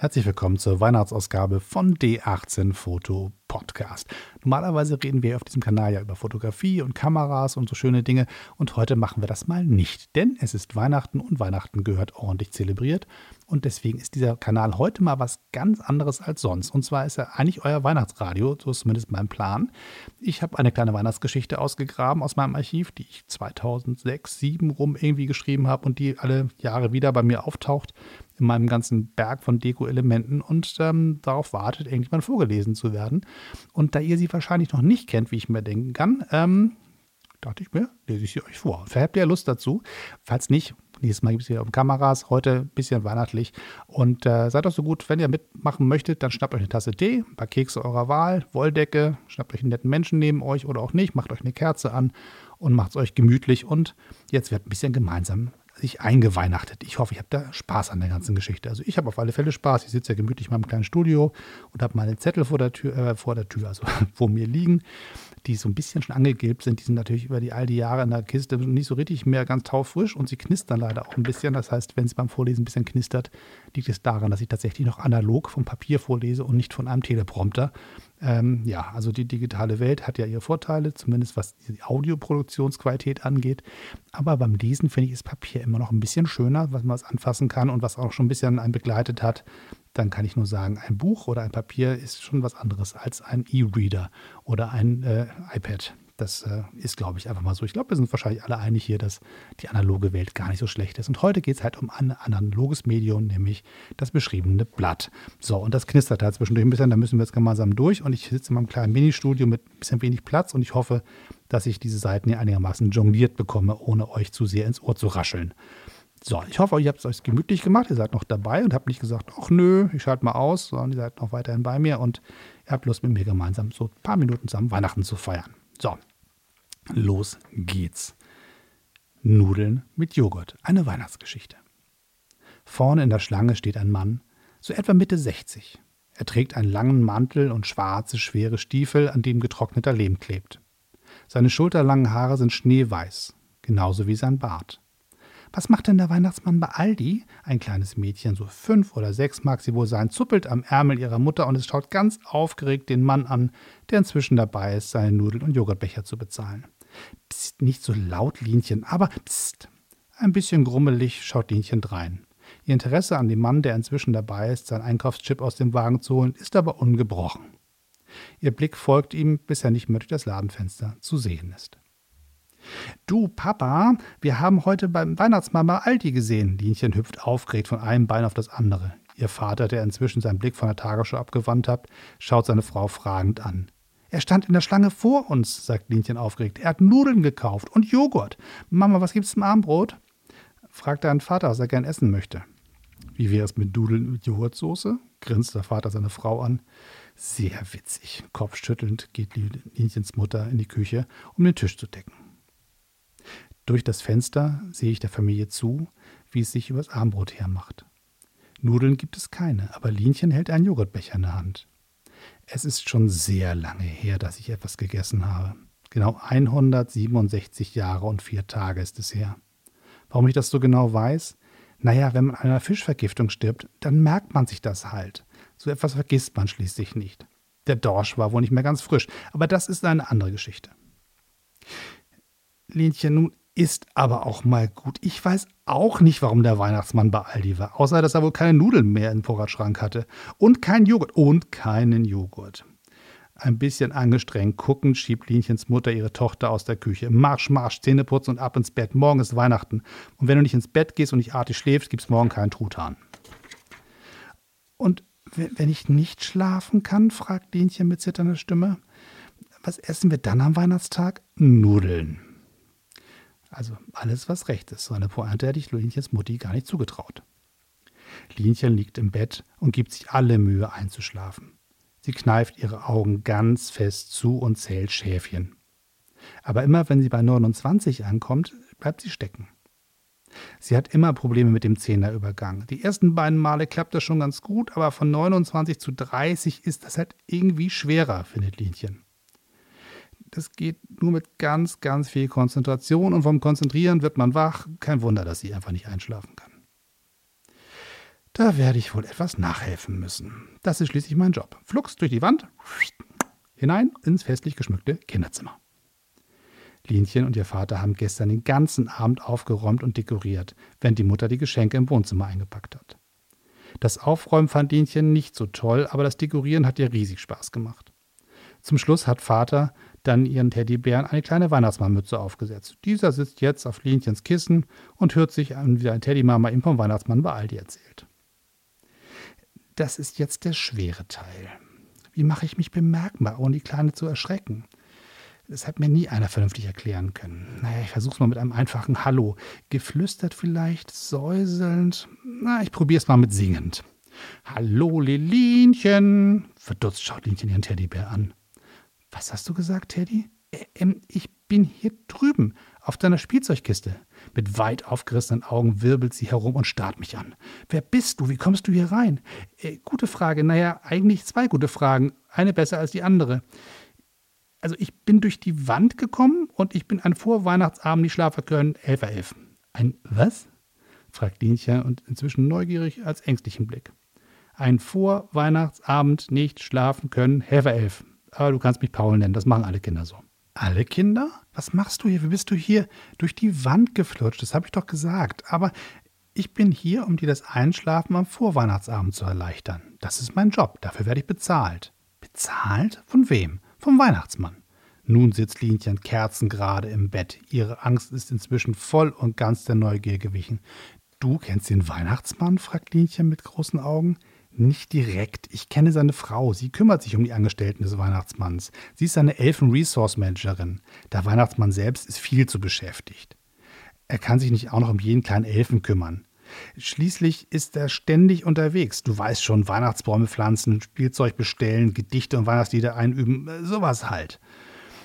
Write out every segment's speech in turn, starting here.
Herzlich willkommen zur Weihnachtsausgabe von D18 Foto Podcast. Normalerweise reden wir auf diesem Kanal ja über Fotografie und Kameras und so schöne Dinge und heute machen wir das mal nicht, denn es ist Weihnachten und Weihnachten gehört ordentlich zelebriert und deswegen ist dieser Kanal heute mal was ganz anderes als sonst und zwar ist er eigentlich euer Weihnachtsradio, so ist zumindest mein Plan. Ich habe eine kleine Weihnachtsgeschichte ausgegraben aus meinem Archiv, die ich 2006, 2007 rum irgendwie geschrieben habe und die alle Jahre wieder bei mir auftaucht in meinem ganzen Berg von Deko-Elementen und ähm, darauf wartet, irgendwann vorgelesen zu werden. Und da ihr sie wahrscheinlich noch nicht kennt, wie ich mir denken kann, ähm, dachte ich mir, lese ich sie euch vor. Verhabt ihr Lust dazu? Falls nicht, nächstes Mal gibt es wieder auf Kameras, heute ein bisschen weihnachtlich. Und äh, seid doch so gut, wenn ihr mitmachen möchtet, dann schnappt euch eine Tasse Tee, ein paar Kekse eurer Wahl, Wolldecke, schnappt euch einen netten Menschen neben euch oder auch nicht, macht euch eine Kerze an und macht es euch gemütlich. Und jetzt wird ein bisschen gemeinsam sich eingeweihnachtet. Ich hoffe, ich habe da Spaß an der ganzen Geschichte. Also ich habe auf alle Fälle Spaß. Ich sitze ja gemütlich in meinem kleinen Studio und habe meine Zettel vor der Tür, äh, vor der Tür, also vor mir liegen, die so ein bisschen schon angegilbt sind. Die sind natürlich über die all die Jahre in der Kiste nicht so richtig mehr ganz taufrisch und sie knistern leider auch ein bisschen. Das heißt, wenn es beim Vorlesen ein bisschen knistert, liegt es daran, dass ich tatsächlich noch analog vom Papier vorlese und nicht von einem Teleprompter. Ähm, ja, also die digitale Welt hat ja ihre Vorteile, zumindest was die Audioproduktionsqualität angeht. Aber beim Lesen finde ich das Papier immer noch ein bisschen schöner, was man es anfassen kann und was auch schon ein bisschen einen begleitet hat. Dann kann ich nur sagen, ein Buch oder ein Papier ist schon was anderes als ein E-Reader oder ein äh, iPad. Das äh, ist, glaube ich, einfach mal so. Ich glaube, wir sind wahrscheinlich alle einig hier, dass die analoge Welt gar nicht so schlecht ist. Und heute geht es halt um ein analoges Medium, nämlich das beschriebene Blatt. So, und das knistert halt zwischendurch ein bisschen. Da müssen wir jetzt gemeinsam durch. Und ich sitze in meinem kleinen Ministudio mit ein bisschen wenig Platz und ich hoffe, dass ich diese Seiten hier einigermaßen jongliert bekomme, ohne euch zu sehr ins Ohr zu rascheln. So, ich hoffe, ihr habt es euch gemütlich gemacht. Ihr seid noch dabei und habt nicht gesagt, ach nö, ich schalte mal aus, sondern ihr seid noch weiterhin bei mir und ihr habt Lust mit mir gemeinsam so ein paar Minuten zusammen Weihnachten zu feiern. So, los geht's. Nudeln mit Joghurt, eine Weihnachtsgeschichte. Vorne in der Schlange steht ein Mann, so etwa Mitte 60. Er trägt einen langen Mantel und schwarze, schwere Stiefel, an dem getrockneter Lehm klebt. Seine schulterlangen Haare sind schneeweiß, genauso wie sein Bart. Was macht denn der Weihnachtsmann bei Aldi? Ein kleines Mädchen, so fünf oder sechs mag sie wohl sein, zuppelt am Ärmel ihrer Mutter und es schaut ganz aufgeregt den Mann an, der inzwischen dabei ist, seine Nudeln und Joghurtbecher zu bezahlen. Psst, nicht so laut, Linchen, aber psst. Ein bisschen grummelig schaut Linchen drein. Ihr Interesse an dem Mann, der inzwischen dabei ist, sein Einkaufschip aus dem Wagen zu holen, ist aber ungebrochen. Ihr Blick folgt ihm, bis er nicht mehr durch das Ladenfenster zu sehen ist. Du, Papa, wir haben heute beim Weihnachtsmann bei Aldi gesehen. Linchen hüpft aufgeregt von einem Bein auf das andere. Ihr Vater, der inzwischen seinen Blick von der Tagesschau abgewandt hat, schaut seine Frau fragend an. Er stand in der Schlange vor uns, sagt Linchen aufgeregt. Er hat Nudeln gekauft und Joghurt. Mama, was gibt's zum Abendbrot? fragt dein Vater, was er gern essen möchte. Wie wäre es mit Nudeln mit Joghurtsoße? grinst der Vater seine Frau an. Sehr witzig. Kopfschüttelnd geht Linchens Mutter in die Küche, um den Tisch zu decken. Durch das Fenster sehe ich der Familie zu, wie es sich übers Armbrot hermacht. Nudeln gibt es keine, aber Linchen hält einen Joghurtbecher in der Hand. Es ist schon sehr lange her, dass ich etwas gegessen habe. Genau 167 Jahre und vier Tage ist es her. Warum ich das so genau weiß? Naja, wenn man an einer Fischvergiftung stirbt, dann merkt man sich das halt. So etwas vergisst man schließlich nicht. Der Dorsch war wohl nicht mehr ganz frisch, aber das ist eine andere Geschichte. Linchen, nun ist aber auch mal gut. Ich weiß auch nicht, warum der Weihnachtsmann bei Aldi war, außer dass er wohl keine Nudeln mehr im Vorratsschrank hatte und keinen Joghurt und keinen Joghurt. Ein bisschen angestrengt guckend schiebt Linchens Mutter ihre Tochter aus der Küche. Marsch, Marsch, Zähne putzen und ab ins Bett. Morgen ist Weihnachten. Und wenn du nicht ins Bett gehst und nicht artig schläfst, gibt's morgen keinen Truthahn. Und wenn ich nicht schlafen kann, fragt Linchen mit zitternder Stimme, was essen wir dann am Weihnachtstag? Nudeln. Also alles, was recht ist. So eine Pointe hätte ich Linchens Mutti gar nicht zugetraut. Linchen liegt im Bett und gibt sich alle Mühe einzuschlafen. Sie kneift ihre Augen ganz fest zu und zählt Schäfchen. Aber immer wenn sie bei 29 ankommt, bleibt sie stecken. Sie hat immer Probleme mit dem Zehnerübergang. Die ersten beiden Male klappt das schon ganz gut, aber von 29 zu 30 ist das halt irgendwie schwerer, findet Linchen das geht nur mit ganz, ganz viel Konzentration und vom Konzentrieren wird man wach. Kein Wunder, dass sie einfach nicht einschlafen kann. Da werde ich wohl etwas nachhelfen müssen. Das ist schließlich mein Job. Flugs durch die Wand, hinein ins festlich geschmückte Kinderzimmer. Linchen und ihr Vater haben gestern den ganzen Abend aufgeräumt und dekoriert, während die Mutter die Geschenke im Wohnzimmer eingepackt hat. Das Aufräumen fand Linchen nicht so toll, aber das Dekorieren hat ihr riesig Spaß gemacht. Zum Schluss hat Vater dann ihren Teddybären eine kleine Weihnachtsmannmütze aufgesetzt. Dieser sitzt jetzt auf Linchens Kissen und hört sich an, wie seine Teddymama ihm vom Weihnachtsmann bei Aldi erzählt. Das ist jetzt der schwere Teil. Wie mache ich mich bemerkbar, ohne die Kleine zu erschrecken? Das hat mir nie einer vernünftig erklären können. Naja, ich versuch's mal mit einem einfachen Hallo. Geflüstert vielleicht, säuselnd. Na, ich probier's mal mit singend. Hallo, Lilinchen. Verdutzt schaut Linchen ihren Teddybär an. Was hast du gesagt, Teddy? Äh, ähm, ich bin hier drüben, auf deiner Spielzeugkiste. Mit weit aufgerissenen Augen wirbelt sie herum und starrt mich an. Wer bist du? Wie kommst du hier rein? Äh, gute Frage. Naja, eigentlich zwei gute Fragen. Eine besser als die andere also ich bin durch die Wand gekommen und ich bin an Vorweihnachtsabend nicht schlafen können, 11.11. Ein was? fragt Linchen und inzwischen neugierig als ängstlichen Blick. Ein Vorweihnachtsabend nicht schlafen können, 11.11. Aber du kannst mich Paul nennen, das machen alle Kinder so. Alle Kinder? Was machst du hier? Wie bist du hier durch die Wand geflutscht? Das habe ich doch gesagt. Aber ich bin hier, um dir das Einschlafen am Vorweihnachtsabend zu erleichtern. Das ist mein Job. Dafür werde ich bezahlt. Bezahlt? Von wem? vom Weihnachtsmann. Nun sitzt Linchen kerzengerade im Bett. Ihre Angst ist inzwischen voll und ganz der Neugier gewichen. Du kennst den Weihnachtsmann? fragt Linchen mit großen Augen. Nicht direkt. Ich kenne seine Frau. Sie kümmert sich um die Angestellten des Weihnachtsmanns. Sie ist seine Elfen-Resource-Managerin. Der Weihnachtsmann selbst ist viel zu beschäftigt. Er kann sich nicht auch noch um jeden kleinen Elfen kümmern. Schließlich ist er ständig unterwegs. Du weißt schon, Weihnachtsbäume pflanzen, Spielzeug bestellen, Gedichte und Weihnachtslieder einüben, äh, sowas halt.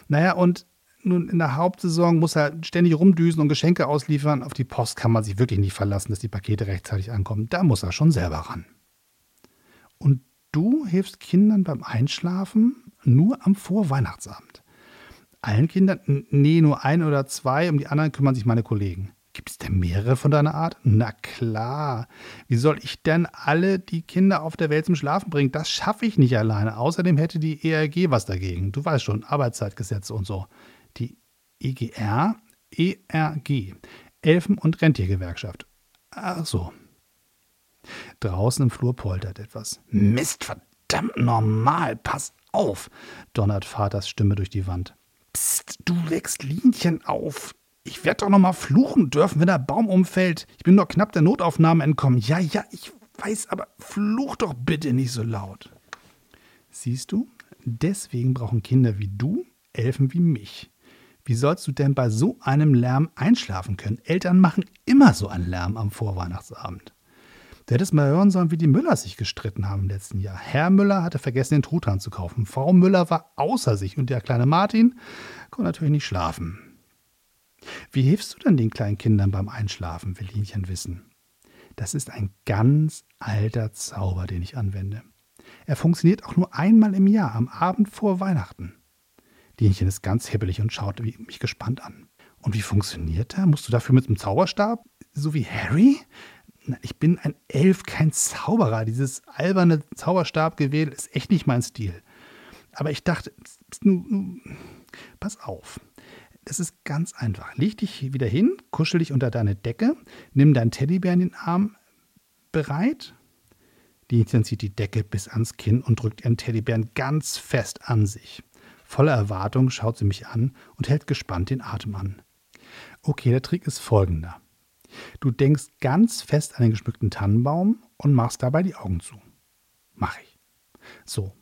Naja, und nun in der Hauptsaison muss er ständig rumdüsen und Geschenke ausliefern. Auf die Post kann man sich wirklich nicht verlassen, dass die Pakete rechtzeitig ankommen. Da muss er schon selber ran. Und du hilfst Kindern beim Einschlafen nur am Vorweihnachtsabend. Allen Kindern? Nee, nur ein oder zwei. Um die anderen kümmern sich meine Kollegen. Gibt es denn mehrere von deiner Art? Na klar. Wie soll ich denn alle die Kinder auf der Welt zum Schlafen bringen? Das schaffe ich nicht alleine. Außerdem hätte die ERG was dagegen. Du weißt schon, Arbeitszeitgesetze und so. Die EGR, ERG, Elfen- und Rentiergewerkschaft. Ach so. Draußen im Flur poltert etwas. Mist, verdammt normal, pass auf, donnert Vaters Stimme durch die Wand. Psst, du wächst Linchen auf. Ich werde doch noch mal fluchen dürfen, wenn der Baum umfällt. Ich bin nur knapp der Notaufnahme entkommen. Ja, ja, ich weiß, aber fluch doch bitte nicht so laut. Siehst du, deswegen brauchen Kinder wie du Elfen wie mich. Wie sollst du denn bei so einem Lärm einschlafen können? Eltern machen immer so einen Lärm am Vorweihnachtsabend. Du hättest mal hören sollen, wie die Müllers sich gestritten haben im letzten Jahr. Herr Müller hatte vergessen, den Truthahn zu kaufen. Frau Müller war außer sich und der kleine Martin konnte natürlich nicht schlafen. Wie hilfst du denn den kleinen Kindern beim Einschlafen, will Linchen wissen. Das ist ein ganz alter Zauber, den ich anwende. Er funktioniert auch nur einmal im Jahr, am Abend vor Weihnachten. Linchen ist ganz hibbelig und schaut mich gespannt an. Und wie funktioniert er? Musst du dafür mit einem Zauberstab? So wie Harry? Ich bin ein Elf, kein Zauberer. Dieses alberne Zauberstabgewähl ist echt nicht mein Stil. Aber ich dachte, pass auf. Das ist ganz einfach. Leg dich wieder hin, kuschel dich unter deine Decke, nimm deinen Teddybär in den Arm bereit. Lieschen zieht die Decke bis ans Kinn und drückt ihren Teddybären ganz fest an sich. Voller Erwartung schaut sie mich an und hält gespannt den Atem an. Okay, der Trick ist folgender. Du denkst ganz fest an den geschmückten Tannenbaum und machst dabei die Augen zu. Mach ich. So,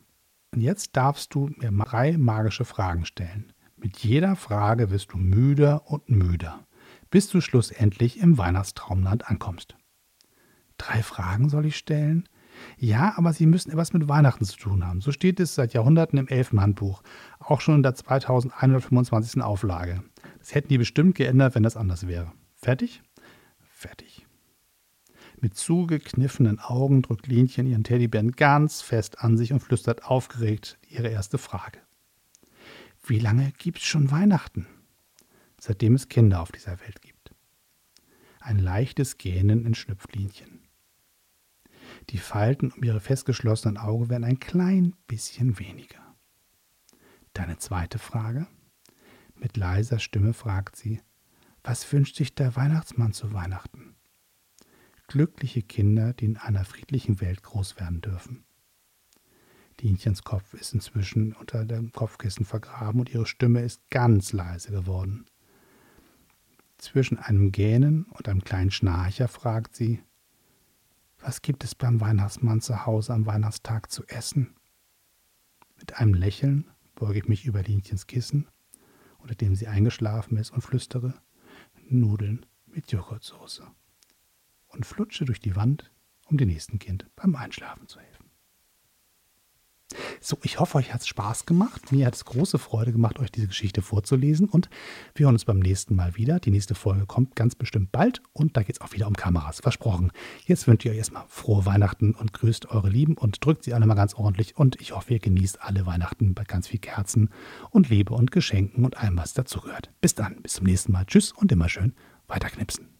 und jetzt darfst du mir drei magische Fragen stellen. Mit jeder Frage wirst du müder und müder, bis du schlussendlich im Weihnachtstraumland ankommst. Drei Fragen soll ich stellen? Ja, aber sie müssen etwas mit Weihnachten zu tun haben. So steht es seit Jahrhunderten im Elfenhandbuch, auch schon in der 2125. Auflage. Das hätten die bestimmt geändert, wenn das anders wäre. Fertig? Fertig. Mit zugekniffenen Augen drückt Linchen ihren Teddybären ganz fest an sich und flüstert aufgeregt ihre erste Frage. Wie lange gibt es schon Weihnachten? Seitdem es Kinder auf dieser Welt gibt. Ein leichtes Gähnen in Schnüpflinchen. Die Falten um ihre festgeschlossenen Augen werden ein klein bisschen weniger. Deine zweite Frage? Mit leiser Stimme fragt sie, was wünscht sich der Weihnachtsmann zu Weihnachten? Glückliche Kinder, die in einer friedlichen Welt groß werden dürfen. Dienchens Kopf ist inzwischen unter dem Kopfkissen vergraben und ihre Stimme ist ganz leise geworden. Zwischen einem Gähnen und einem kleinen Schnarcher fragt sie, was gibt es beim Weihnachtsmann zu Hause am Weihnachtstag zu essen? Mit einem Lächeln beuge ich mich über Linchens Kissen, unter dem sie eingeschlafen ist, und flüstere Nudeln mit Joghurtsoße und flutsche durch die Wand, um dem nächsten Kind beim Einschlafen zu helfen. So, ich hoffe, euch hat es Spaß gemacht. Mir hat es große Freude gemacht, euch diese Geschichte vorzulesen. Und wir hören uns beim nächsten Mal wieder. Die nächste Folge kommt ganz bestimmt bald. Und da geht es auch wieder um Kameras. Versprochen. Jetzt wünsche ich euch erstmal frohe Weihnachten und grüßt eure Lieben und drückt sie alle mal ganz ordentlich. Und ich hoffe, ihr genießt alle Weihnachten bei ganz viel Kerzen und Liebe und Geschenken und allem, was dazugehört. Bis dann. Bis zum nächsten Mal. Tschüss und immer schön weiterknipsen.